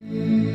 Música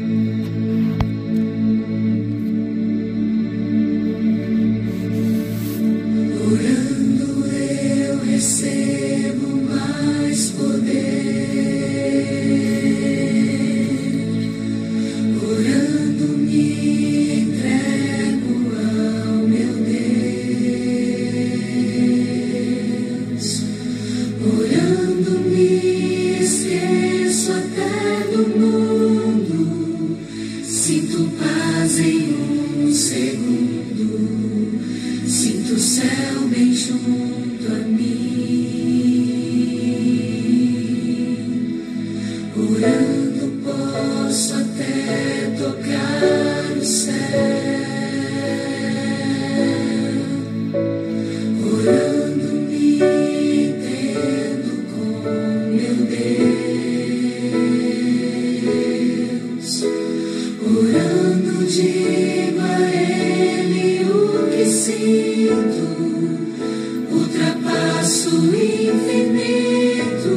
infinito,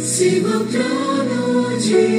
sigo o trono de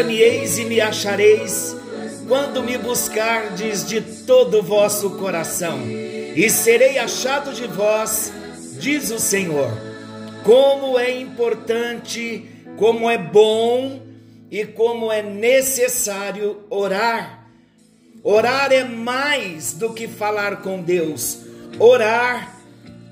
Buscar-me-eis e me achareis quando me buscardes de todo o vosso coração, e serei achado de vós, diz o Senhor. Como é importante, como é bom e como é necessário orar. Orar é mais do que falar com Deus. Orar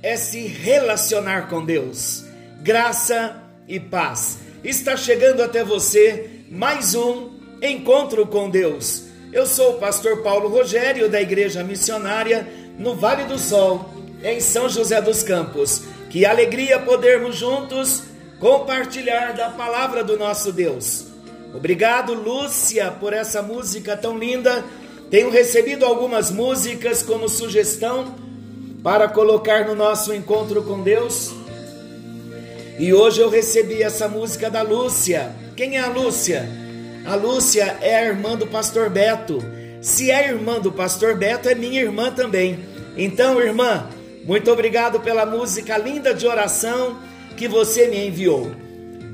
é se relacionar com Deus. Graça e paz. Está chegando até você mais um encontro com Deus. Eu sou o pastor Paulo Rogério da Igreja Missionária no Vale do Sol, em São José dos Campos. Que alegria podermos juntos compartilhar da palavra do nosso Deus. Obrigado, Lúcia, por essa música tão linda. Tenho recebido algumas músicas como sugestão para colocar no nosso encontro com Deus. E hoje eu recebi essa música da Lúcia. Quem é a Lúcia? A Lúcia é a irmã do pastor Beto. Se é irmã do pastor Beto, é minha irmã também. Então, irmã, muito obrigado pela música linda de oração que você me enviou.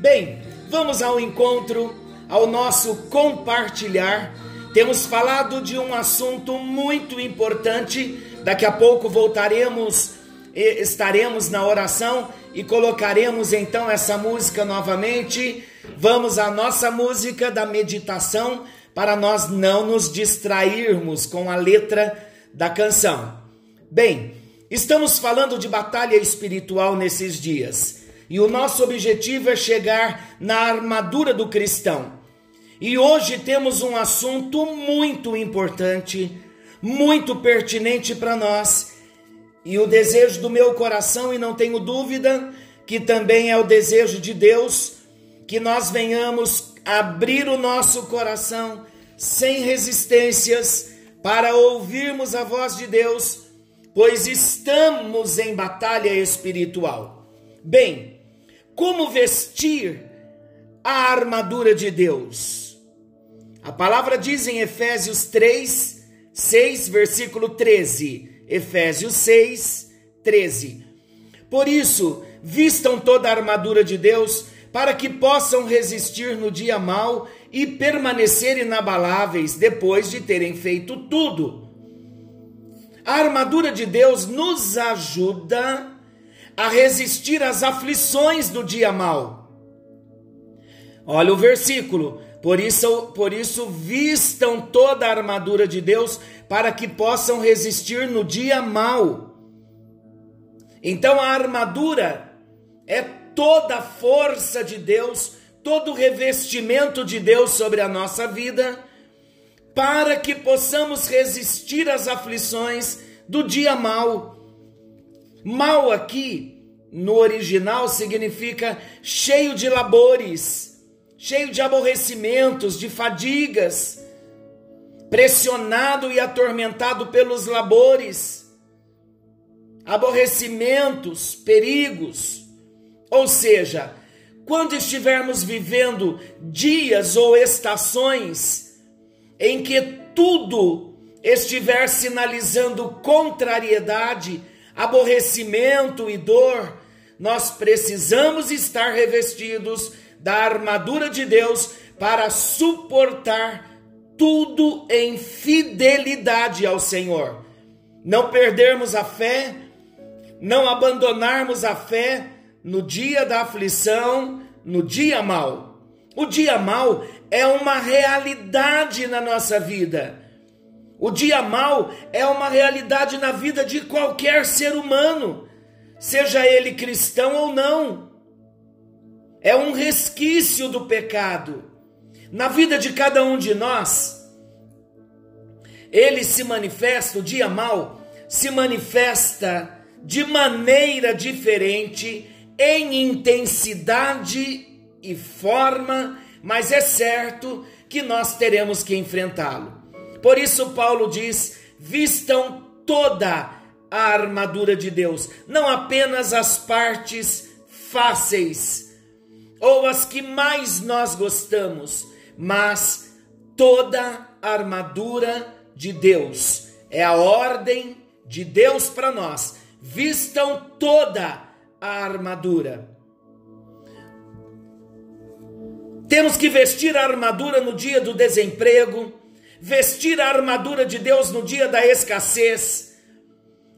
Bem, vamos ao encontro, ao nosso compartilhar. Temos falado de um assunto muito importante. Daqui a pouco voltaremos, estaremos na oração e colocaremos então essa música novamente. Vamos à nossa música da meditação para nós não nos distrairmos com a letra da canção. Bem, estamos falando de batalha espiritual nesses dias e o nosso objetivo é chegar na armadura do cristão. E hoje temos um assunto muito importante, muito pertinente para nós e o desejo do meu coração, e não tenho dúvida que também é o desejo de Deus, que nós venhamos abrir o nosso coração sem resistências para ouvirmos a voz de Deus, pois estamos em batalha espiritual. Bem, como vestir a armadura de Deus? A palavra diz em Efésios 3, 6, versículo 13 Efésios 6, 13. Por isso, vistam toda a armadura de Deus para que possam resistir no dia mau e permanecer inabaláveis depois de terem feito tudo. A armadura de Deus nos ajuda a resistir às aflições do dia mau. Olha o versículo. Por isso, por isso vistam toda a armadura de Deus para que possam resistir no dia mau. Então a armadura é toda a força de Deus, todo o revestimento de Deus sobre a nossa vida, para que possamos resistir às aflições do dia mau. Mal aqui, no original, significa cheio de labores, cheio de aborrecimentos, de fadigas pressionado e atormentado pelos labores, aborrecimentos, perigos. Ou seja, quando estivermos vivendo dias ou estações em que tudo estiver sinalizando contrariedade, aborrecimento e dor, nós precisamos estar revestidos da armadura de Deus para suportar tudo em fidelidade ao Senhor. Não perdermos a fé, não abandonarmos a fé no dia da aflição, no dia mal. O dia mal é uma realidade na nossa vida. O dia mal é uma realidade na vida de qualquer ser humano, seja ele cristão ou não. É um resquício do pecado. Na vida de cada um de nós, ele se manifesta, o dia mal se manifesta de maneira diferente, em intensidade e forma, mas é certo que nós teremos que enfrentá-lo. Por isso, Paulo diz: vistam toda a armadura de Deus, não apenas as partes fáceis ou as que mais nós gostamos, mas toda a armadura de Deus. É a ordem de Deus para nós. Vistam toda a armadura. Temos que vestir a armadura no dia do desemprego, vestir a armadura de Deus no dia da escassez,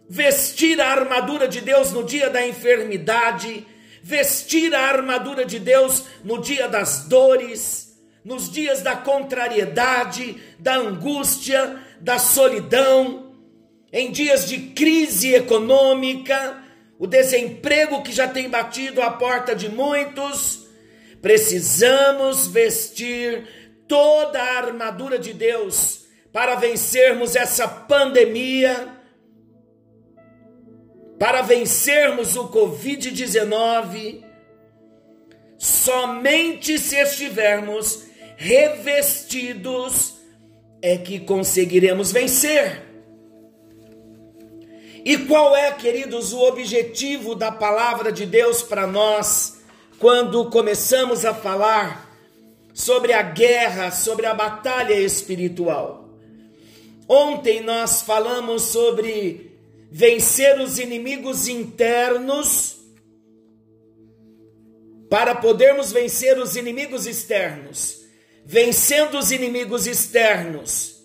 vestir a armadura de Deus no dia da enfermidade, vestir a armadura de Deus no dia das dores, nos dias da contrariedade, da angústia, da solidão, em dias de crise econômica, o desemprego que já tem batido a porta de muitos, precisamos vestir toda a armadura de Deus para vencermos essa pandemia, para vencermos o Covid-19, somente se estivermos revestidos é que conseguiremos vencer. E qual é, queridos, o objetivo da palavra de Deus para nós quando começamos a falar sobre a guerra, sobre a batalha espiritual? Ontem nós falamos sobre vencer os inimigos internos para podermos vencer os inimigos externos. Vencendo os inimigos externos,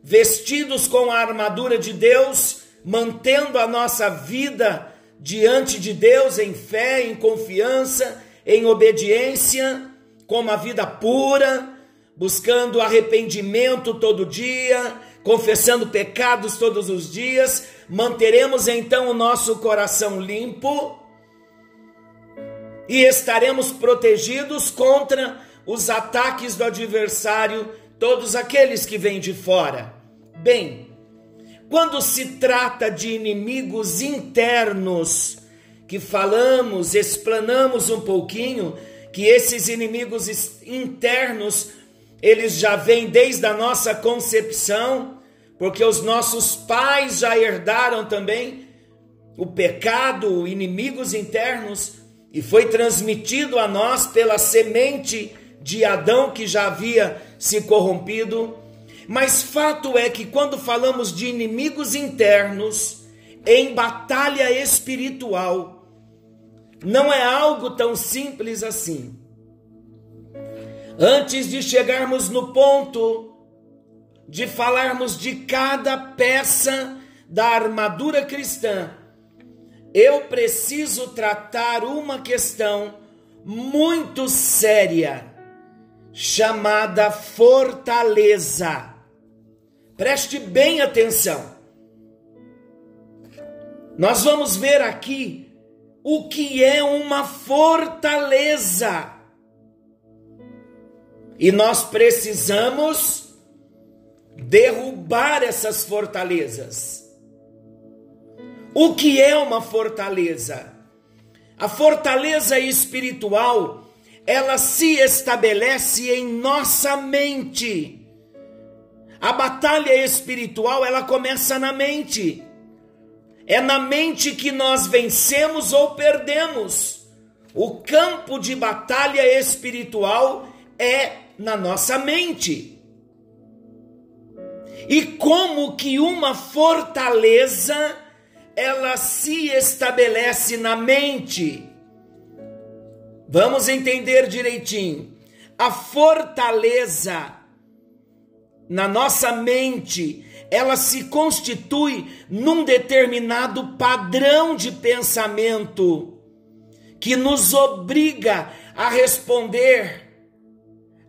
vestidos com a armadura de Deus, mantendo a nossa vida diante de Deus em fé, em confiança, em obediência, com uma vida pura, buscando arrependimento todo dia, confessando pecados todos os dias, manteremos então o nosso coração limpo e estaremos protegidos contra os ataques do adversário, todos aqueles que vêm de fora. Bem, quando se trata de inimigos internos, que falamos, explanamos um pouquinho, que esses inimigos internos, eles já vêm desde a nossa concepção, porque os nossos pais já herdaram também o pecado, inimigos internos, e foi transmitido a nós pela semente de Adão que já havia se corrompido. Mas fato é que quando falamos de inimigos internos em batalha espiritual, não é algo tão simples assim. Antes de chegarmos no ponto de falarmos de cada peça da armadura cristã, eu preciso tratar uma questão muito séria chamada fortaleza. Preste bem atenção. Nós vamos ver aqui o que é uma fortaleza. E nós precisamos derrubar essas fortalezas. O que é uma fortaleza? A fortaleza espiritual ela se estabelece em nossa mente. A batalha espiritual, ela começa na mente. É na mente que nós vencemos ou perdemos. O campo de batalha espiritual é na nossa mente. E como que uma fortaleza ela se estabelece na mente? Vamos entender direitinho. A fortaleza na nossa mente, ela se constitui num determinado padrão de pensamento que nos obriga a responder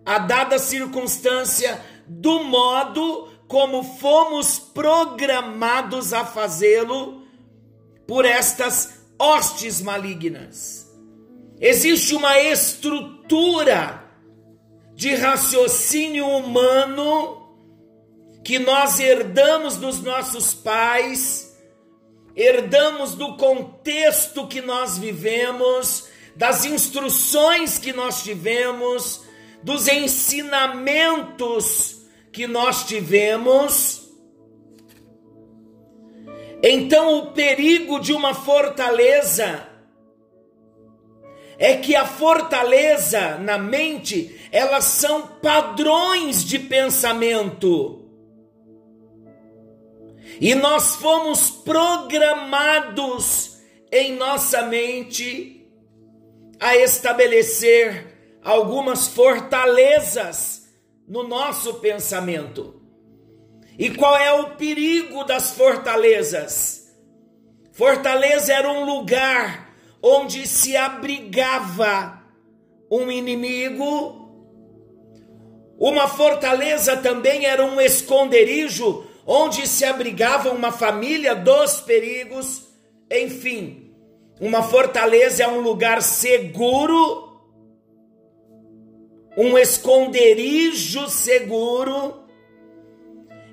a dada circunstância do modo como fomos programados a fazê-lo por estas hostes malignas. Existe uma estrutura de raciocínio humano que nós herdamos dos nossos pais, herdamos do contexto que nós vivemos, das instruções que nós tivemos, dos ensinamentos que nós tivemos. Então, o perigo de uma fortaleza é que a fortaleza na mente, elas são padrões de pensamento. E nós fomos programados em nossa mente a estabelecer algumas fortalezas no nosso pensamento. E qual é o perigo das fortalezas? Fortaleza era um lugar onde se abrigava um inimigo. Uma fortaleza também era um esconderijo onde se abrigava uma família dos perigos, enfim, uma fortaleza é um lugar seguro, um esconderijo seguro.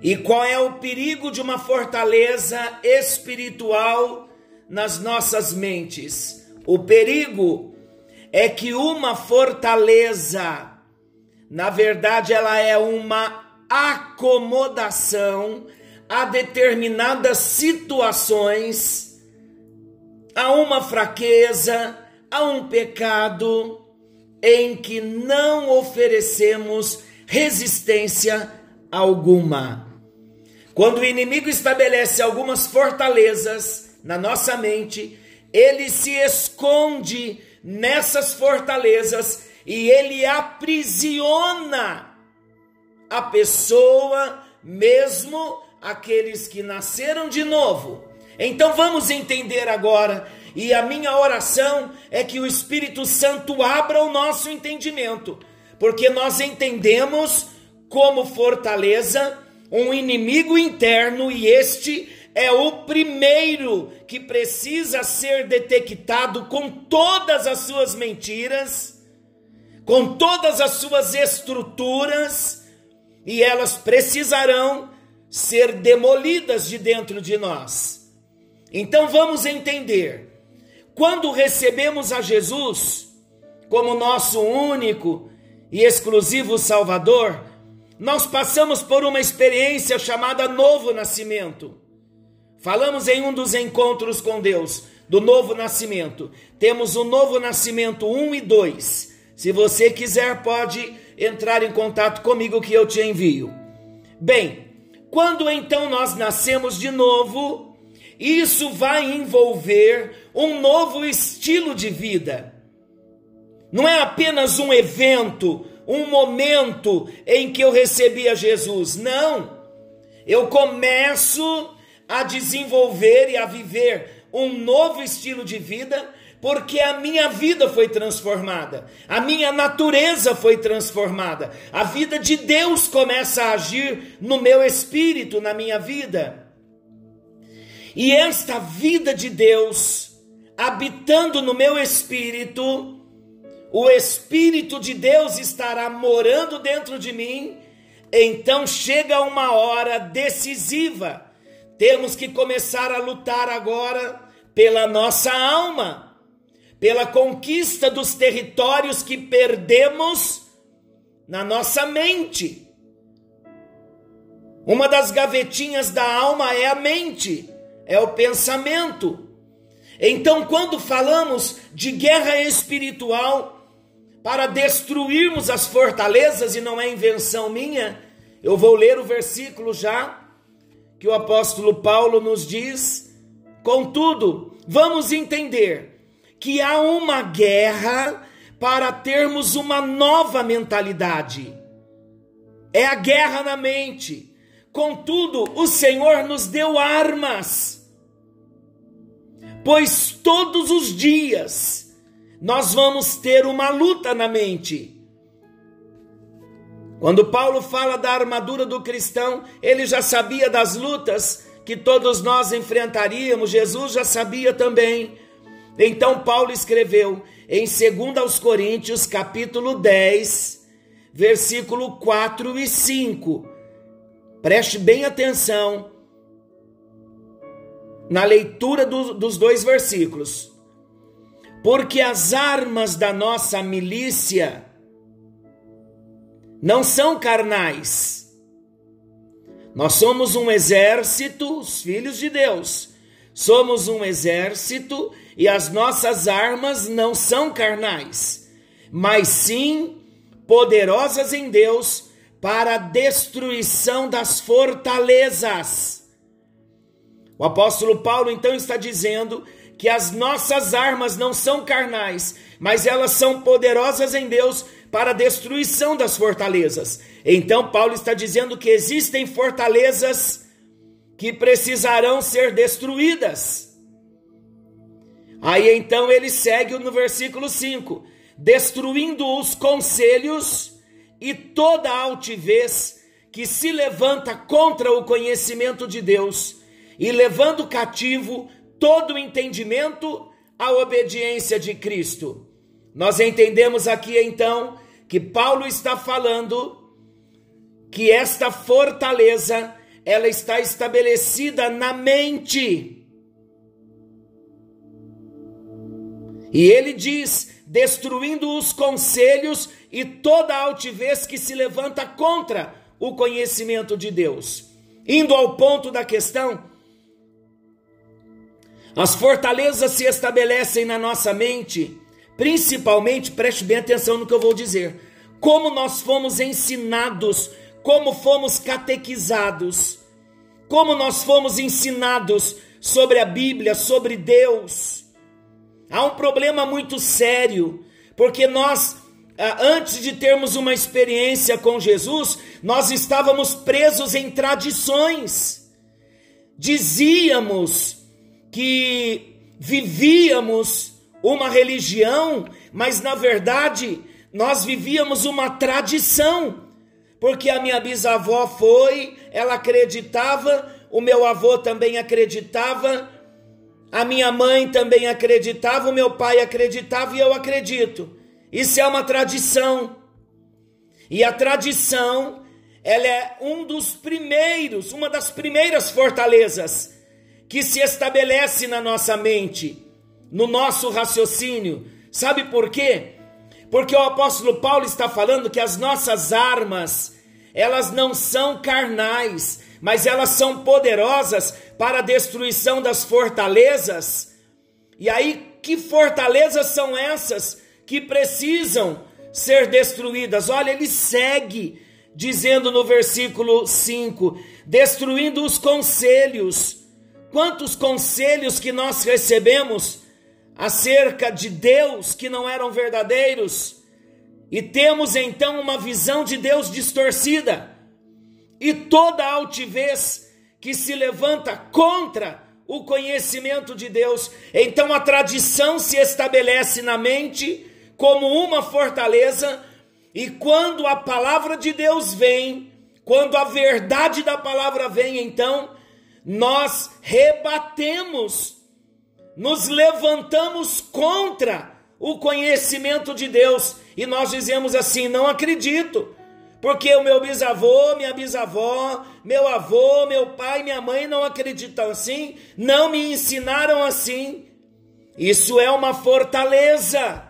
E qual é o perigo de uma fortaleza espiritual nas nossas mentes? O perigo é que uma fortaleza, na verdade, ela é uma acomodação a determinadas situações, a uma fraqueza, a um pecado em que não oferecemos resistência alguma. Quando o inimigo estabelece algumas fortalezas na nossa mente, ele se esconde nessas fortalezas e ele aprisiona a pessoa, mesmo aqueles que nasceram de novo. Então vamos entender agora, e a minha oração é que o Espírito Santo abra o nosso entendimento, porque nós entendemos como fortaleza um inimigo interno e este é o primeiro que precisa ser detectado com todas as suas mentiras, com todas as suas estruturas e elas precisarão ser demolidas de dentro de nós. Então vamos entender: quando recebemos a Jesus como nosso único e exclusivo Salvador, nós passamos por uma experiência chamada novo nascimento. Falamos em um dos encontros com Deus do novo nascimento. Temos o novo nascimento 1 e 2. Se você quiser, pode entrar em contato comigo que eu te envio. Bem, quando então nós nascemos de novo, isso vai envolver um novo estilo de vida. Não é apenas um evento, um momento em que eu recebi a Jesus. Não. Eu começo a desenvolver e a viver um novo estilo de vida porque a minha vida foi transformada, a minha natureza foi transformada, a vida de Deus começa a agir no meu espírito, na minha vida. E esta vida de Deus habitando no meu espírito, o Espírito de Deus estará morando dentro de mim, então chega uma hora decisiva. Temos que começar a lutar agora pela nossa alma pela conquista dos territórios que perdemos na nossa mente. Uma das gavetinhas da alma é a mente, é o pensamento. Então, quando falamos de guerra espiritual para destruirmos as fortalezas, e não é invenção minha, eu vou ler o versículo já, que o apóstolo Paulo nos diz. Contudo, vamos entender que há uma guerra para termos uma nova mentalidade. É a guerra na mente Contudo, o Senhor nos deu armas, pois todos os dias nós vamos ter uma luta na mente. Quando Paulo fala da armadura do cristão, ele já sabia das lutas que todos nós enfrentaríamos, Jesus já sabia também. Então Paulo escreveu em 2 Coríntios, capítulo 10, versículo 4 e 5: Preste bem atenção na leitura do, dos dois versículos. Porque as armas da nossa milícia não são carnais. Nós somos um exército, os filhos de Deus. Somos um exército e as nossas armas não são carnais, mas sim poderosas em Deus para a destruição das fortalezas. O apóstolo Paulo então está dizendo que as nossas armas não são carnais, mas elas são poderosas em Deus para a destruição das fortalezas. Então Paulo está dizendo que existem fortalezas que precisarão ser destruídas. Aí então ele segue no versículo 5: destruindo os conselhos e toda altivez que se levanta contra o conhecimento de Deus, e levando cativo todo o entendimento à obediência de Cristo. Nós entendemos aqui então que Paulo está falando que esta fortaleza ela está estabelecida na mente. E ele diz: destruindo os conselhos e toda altivez que se levanta contra o conhecimento de Deus. Indo ao ponto da questão, as fortalezas se estabelecem na nossa mente, principalmente, preste bem atenção no que eu vou dizer, como nós fomos ensinados, como fomos catequizados, como nós fomos ensinados sobre a Bíblia, sobre Deus Há um problema muito sério, porque nós, ah, antes de termos uma experiência com Jesus, nós estávamos presos em tradições. Dizíamos que vivíamos uma religião, mas na verdade nós vivíamos uma tradição, porque a minha bisavó foi, ela acreditava, o meu avô também acreditava, a minha mãe também acreditava, o meu pai acreditava e eu acredito. Isso é uma tradição. E a tradição, ela é um dos primeiros, uma das primeiras fortalezas que se estabelece na nossa mente, no nosso raciocínio. Sabe por quê? Porque o apóstolo Paulo está falando que as nossas armas, elas não são carnais, mas elas são poderosas para a destruição das fortalezas. E aí, que fortalezas são essas que precisam ser destruídas? Olha, ele segue dizendo no versículo 5: destruindo os conselhos. Quantos conselhos que nós recebemos acerca de Deus que não eram verdadeiros? E temos então uma visão de Deus distorcida e toda altivez que se levanta contra o conhecimento de Deus. Então a tradição se estabelece na mente como uma fortaleza, e quando a palavra de Deus vem, quando a verdade da palavra vem, então nós rebatemos, nos levantamos contra o conhecimento de Deus e nós dizemos assim: não acredito porque o meu bisavô, minha bisavó, meu avô, meu pai, minha mãe não acreditam assim, não me ensinaram assim. Isso é uma fortaleza.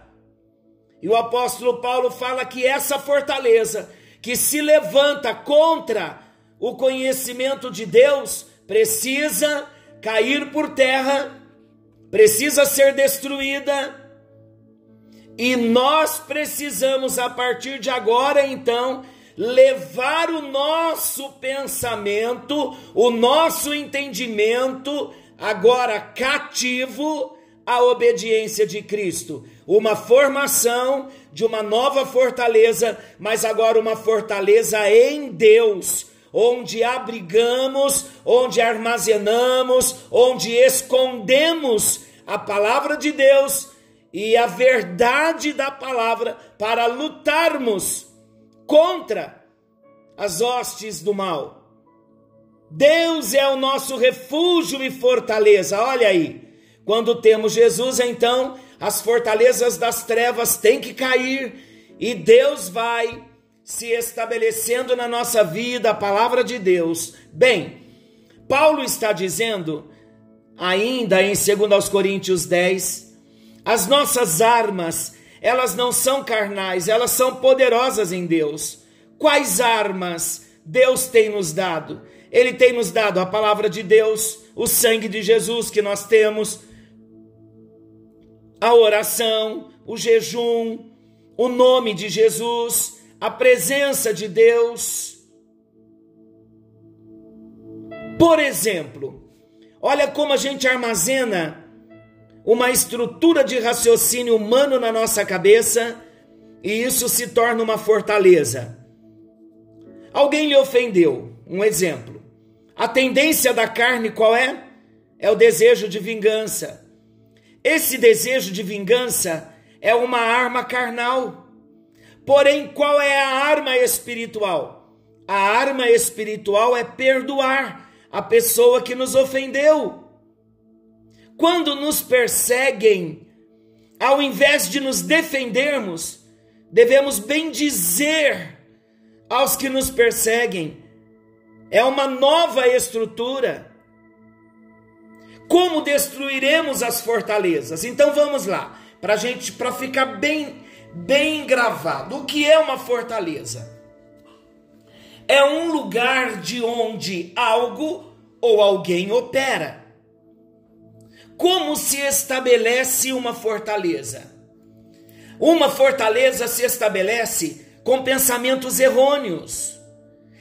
E o apóstolo Paulo fala que essa fortaleza que se levanta contra o conhecimento de Deus precisa cair por terra, precisa ser destruída, e nós precisamos, a partir de agora, então, levar o nosso pensamento, o nosso entendimento, agora cativo à obediência de Cristo. Uma formação de uma nova fortaleza, mas agora uma fortaleza em Deus, onde abrigamos, onde armazenamos, onde escondemos a palavra de Deus e a verdade da palavra para lutarmos contra as hostes do mal. Deus é o nosso refúgio e fortaleza. Olha aí. Quando temos Jesus, então, as fortalezas das trevas têm que cair e Deus vai se estabelecendo na nossa vida, a palavra de Deus. Bem, Paulo está dizendo ainda em 2 Coríntios 10, as nossas armas elas não são carnais, elas são poderosas em Deus. Quais armas Deus tem nos dado? Ele tem nos dado a palavra de Deus, o sangue de Jesus que nós temos, a oração, o jejum, o nome de Jesus, a presença de Deus. Por exemplo, olha como a gente armazena uma estrutura de raciocínio humano na nossa cabeça e isso se torna uma fortaleza. Alguém lhe ofendeu, um exemplo. A tendência da carne qual é? É o desejo de vingança. Esse desejo de vingança é uma arma carnal. Porém, qual é a arma espiritual? A arma espiritual é perdoar a pessoa que nos ofendeu. Quando nos perseguem, ao invés de nos defendermos, devemos bendizer aos que nos perseguem. É uma nova estrutura. Como destruiremos as fortalezas? Então vamos lá, para gente, para ficar bem, bem gravado. O que é uma fortaleza? É um lugar de onde algo ou alguém opera. Como se estabelece uma fortaleza? Uma fortaleza se estabelece com pensamentos errôneos.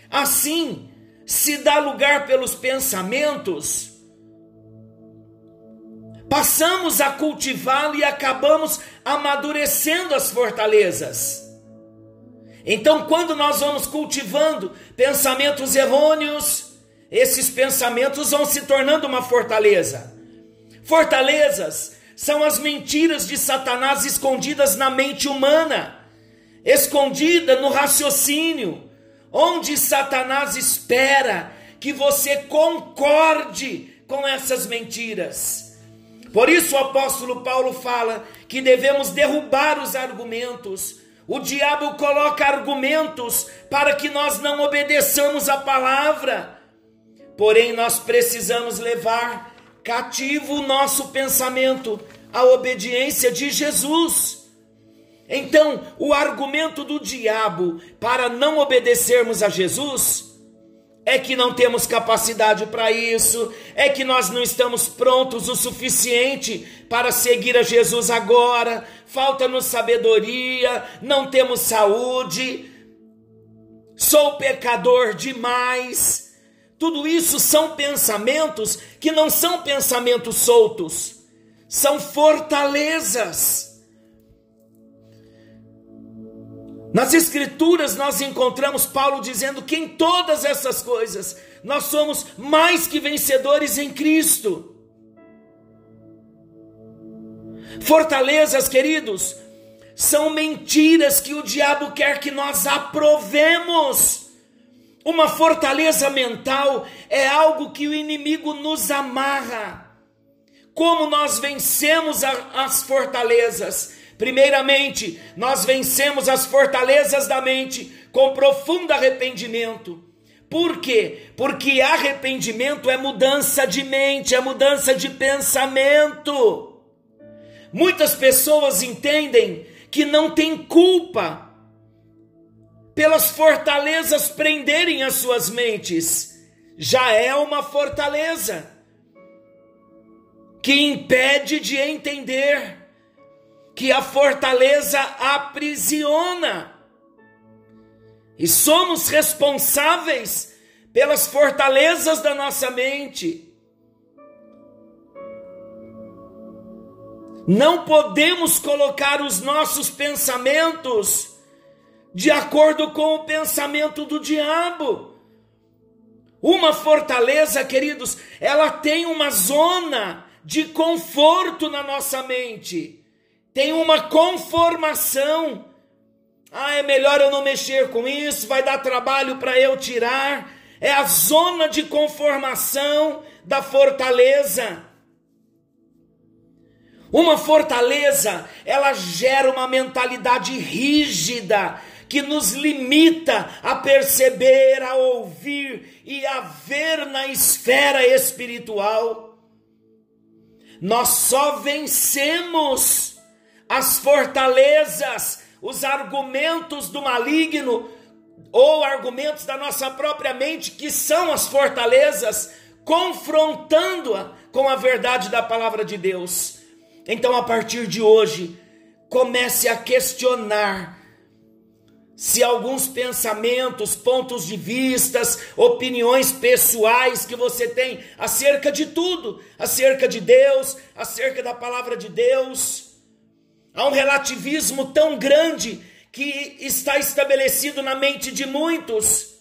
Assim, se dá lugar pelos pensamentos, passamos a cultivá-lo e acabamos amadurecendo as fortalezas. Então, quando nós vamos cultivando pensamentos errôneos, esses pensamentos vão se tornando uma fortaleza. Fortalezas são as mentiras de Satanás escondidas na mente humana, escondida no raciocínio, onde Satanás espera que você concorde com essas mentiras. Por isso o apóstolo Paulo fala que devemos derrubar os argumentos. O diabo coloca argumentos para que nós não obedeçamos a palavra. Porém, nós precisamos levar cativo o nosso pensamento à obediência de Jesus. Então, o argumento do diabo para não obedecermos a Jesus é que não temos capacidade para isso, é que nós não estamos prontos o suficiente para seguir a Jesus agora, falta-nos sabedoria, não temos saúde, sou pecador demais. Tudo isso são pensamentos que não são pensamentos soltos, são fortalezas. Nas Escrituras nós encontramos Paulo dizendo que em todas essas coisas nós somos mais que vencedores em Cristo. Fortalezas, queridos, são mentiras que o diabo quer que nós aprovemos. Uma fortaleza mental é algo que o inimigo nos amarra. Como nós vencemos as fortalezas? Primeiramente, nós vencemos as fortalezas da mente com profundo arrependimento. Por quê? Porque arrependimento é mudança de mente, é mudança de pensamento. Muitas pessoas entendem que não tem culpa pelas fortalezas prenderem as suas mentes, já é uma fortaleza que impede de entender que a fortaleza aprisiona. E somos responsáveis pelas fortalezas da nossa mente. Não podemos colocar os nossos pensamentos de acordo com o pensamento do diabo. Uma fortaleza, queridos, ela tem uma zona de conforto na nossa mente, tem uma conformação. Ah, é melhor eu não mexer com isso, vai dar trabalho para eu tirar. É a zona de conformação da fortaleza. Uma fortaleza, ela gera uma mentalidade rígida que nos limita a perceber, a ouvir e a ver na esfera espiritual. Nós só vencemos as fortalezas, os argumentos do maligno ou argumentos da nossa própria mente, que são as fortalezas, confrontando-a com a verdade da palavra de Deus. Então, a partir de hoje, comece a questionar se alguns pensamentos, pontos de vistas, opiniões pessoais que você tem acerca de tudo, acerca de Deus, acerca da palavra de Deus, há um relativismo tão grande que está estabelecido na mente de muitos.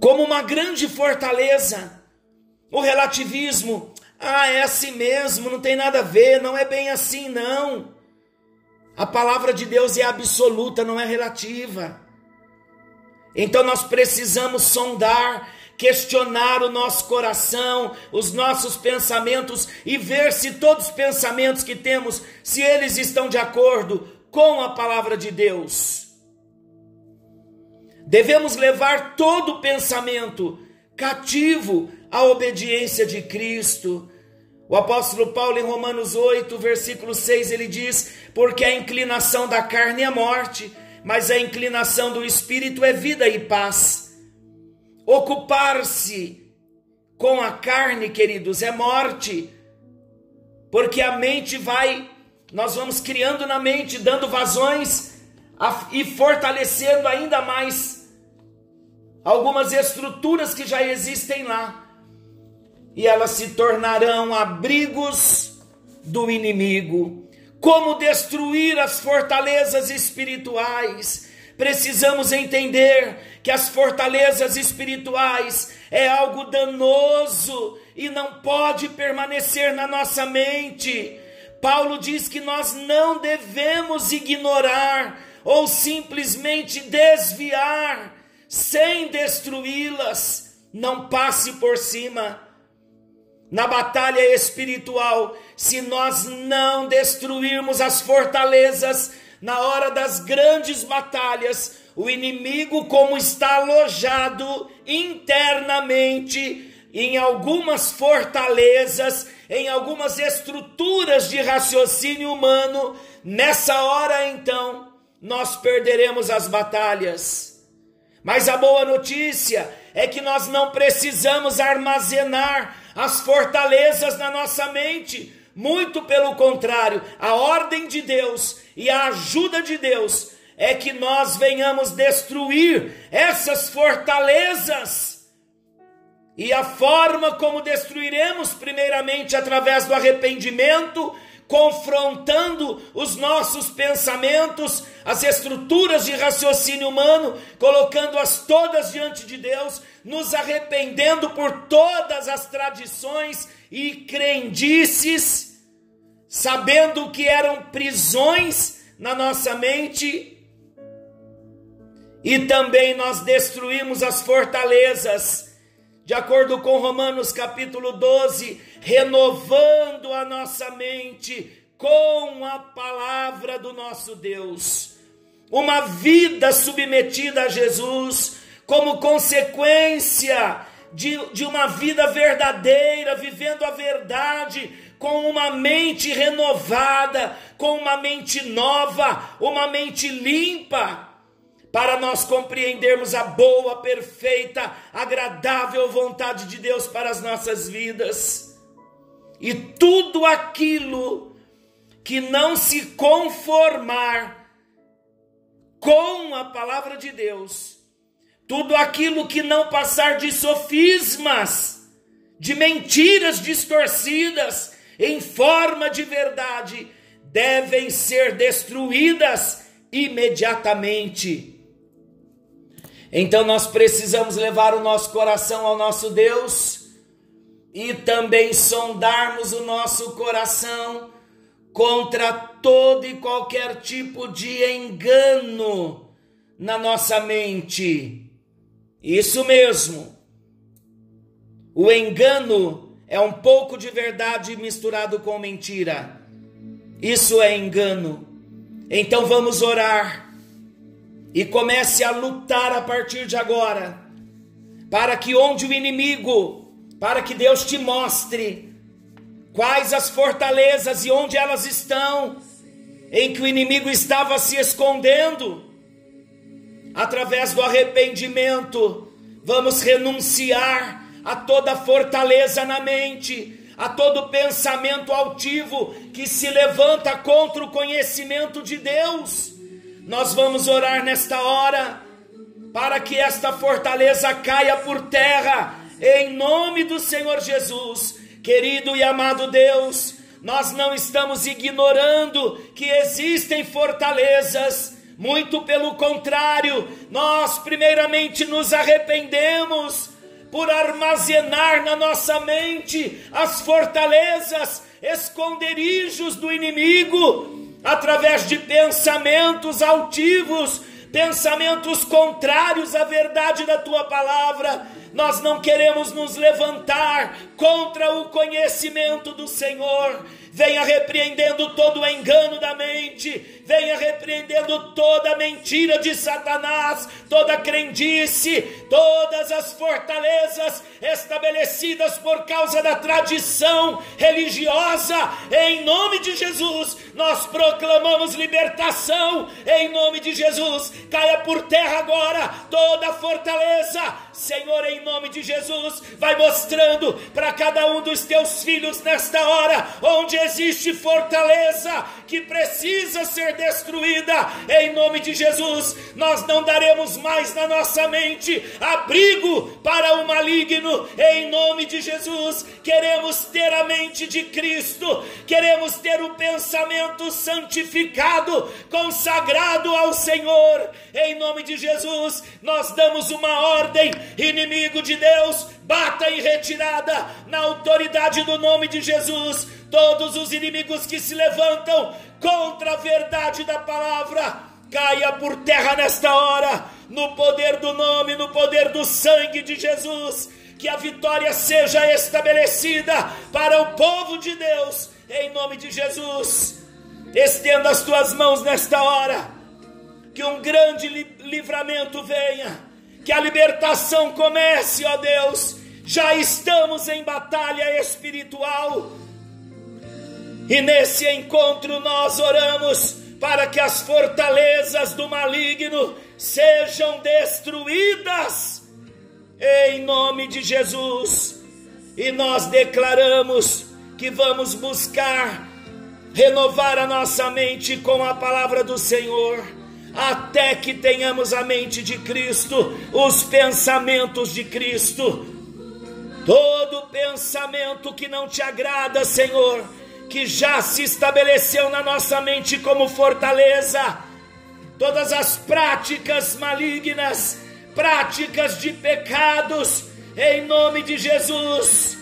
Como uma grande fortaleza, o relativismo, ah, é assim mesmo, não tem nada a ver, não é bem assim, não. A palavra de Deus é absoluta, não é relativa. Então nós precisamos sondar, questionar o nosso coração, os nossos pensamentos e ver se todos os pensamentos que temos, se eles estão de acordo com a palavra de Deus. Devemos levar todo pensamento cativo à obediência de Cristo. O apóstolo Paulo, em Romanos 8, versículo 6, ele diz: Porque a inclinação da carne é morte, mas a inclinação do espírito é vida e paz. Ocupar-se com a carne, queridos, é morte, porque a mente vai, nós vamos criando na mente, dando vazões e fortalecendo ainda mais algumas estruturas que já existem lá e elas se tornarão abrigos do inimigo. Como destruir as fortalezas espirituais? Precisamos entender que as fortalezas espirituais é algo danoso e não pode permanecer na nossa mente. Paulo diz que nós não devemos ignorar ou simplesmente desviar sem destruí-las. Não passe por cima na batalha espiritual, se nós não destruirmos as fortalezas na hora das grandes batalhas, o inimigo, como está alojado internamente em algumas fortalezas, em algumas estruturas de raciocínio humano, nessa hora então nós perderemos as batalhas. Mas a boa notícia é que nós não precisamos armazenar as fortalezas na nossa mente. Muito pelo contrário, a ordem de Deus e a ajuda de Deus é que nós venhamos destruir essas fortalezas. E a forma como destruiremos, primeiramente através do arrependimento, confrontando os nossos pensamentos, as estruturas de raciocínio humano, colocando-as todas diante de Deus, nos arrependendo por todas as tradições e crendices, sabendo que eram prisões na nossa mente, e também nós destruímos as fortalezas, de acordo com Romanos capítulo 12, renovando a nossa mente com a palavra do nosso Deus. Uma vida submetida a Jesus, como consequência de, de uma vida verdadeira, vivendo a verdade, com uma mente renovada, com uma mente nova, uma mente limpa, para nós compreendermos a boa, perfeita, agradável vontade de Deus para as nossas vidas. E tudo aquilo que não se conformar com a palavra de Deus, tudo aquilo que não passar de sofismas, de mentiras distorcidas em forma de verdade, devem ser destruídas imediatamente. Então nós precisamos levar o nosso coração ao nosso Deus e também sondarmos o nosso coração contra todo e qualquer tipo de engano na nossa mente. Isso mesmo. O engano é um pouco de verdade misturado com mentira. Isso é engano. Então vamos orar e comece a lutar a partir de agora, para que onde o inimigo, para que Deus te mostre quais as fortalezas e onde elas estão, em que o inimigo estava se escondendo, através do arrependimento, vamos renunciar a toda fortaleza na mente, a todo pensamento altivo que se levanta contra o conhecimento de Deus nós vamos orar nesta hora para que esta fortaleza caia por terra, em nome do Senhor Jesus. Querido e amado Deus, nós não estamos ignorando que existem fortalezas, muito pelo contrário, nós primeiramente nos arrependemos por armazenar na nossa mente as fortalezas, esconderijos do inimigo, através de pensamentos altivos, pensamentos contrários à verdade da tua palavra. Nós não queremos nos levantar contra o conhecimento do Senhor. Venha repreendendo todo o engano da mente, venha repreendendo toda mentira de Satanás, toda crendice, todas as fortalezas estabelecidas por causa da tradição religiosa. Em nome de Jesus, nós proclamamos libertação. Em nome de Jesus, caia por terra agora toda a fortaleza. Senhor, em nome de Jesus, vai mostrando para cada um dos teus filhos nesta hora onde existe fortaleza que precisa ser destruída. Em nome de Jesus, nós não daremos mais na nossa mente abrigo para o maligno. Em nome de Jesus, queremos ter a mente de Cristo, queremos ter o pensamento santificado, consagrado ao Senhor. Em nome de Jesus, nós damos uma ordem, inimigo de Deus, bata em retirada na autoridade do nome de Jesus todos os inimigos que se levantam contra a verdade da palavra, caia por terra nesta hora, no poder do nome, no poder do sangue de Jesus. Que a vitória seja estabelecida para o povo de Deus, em nome de Jesus. Estenda as tuas mãos nesta hora, que um grande livramento venha, que a libertação comece, ó Deus. Já estamos em batalha espiritual e nesse encontro nós oramos para que as fortalezas do maligno sejam destruídas em nome de Jesus. E nós declaramos que vamos buscar renovar a nossa mente com a palavra do Senhor, até que tenhamos a mente de Cristo, os pensamentos de Cristo. Todo pensamento que não te agrada, Senhor, que já se estabeleceu na nossa mente como fortaleza, todas as práticas malignas, práticas de pecados, em nome de Jesus,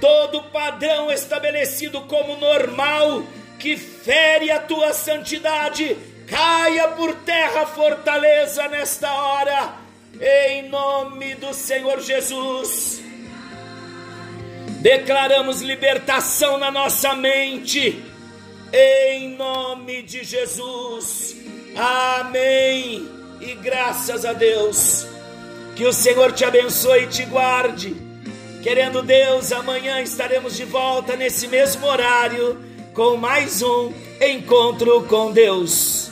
todo padrão estabelecido como normal, que fere a tua santidade, caia por terra, fortaleza nesta hora, em nome do Senhor Jesus. Declaramos libertação na nossa mente, em nome de Jesus. Amém. E graças a Deus, que o Senhor te abençoe e te guarde, que Querendo Deus, amanhã estaremos de volta nesse mesmo horário com mais um encontro com Deus.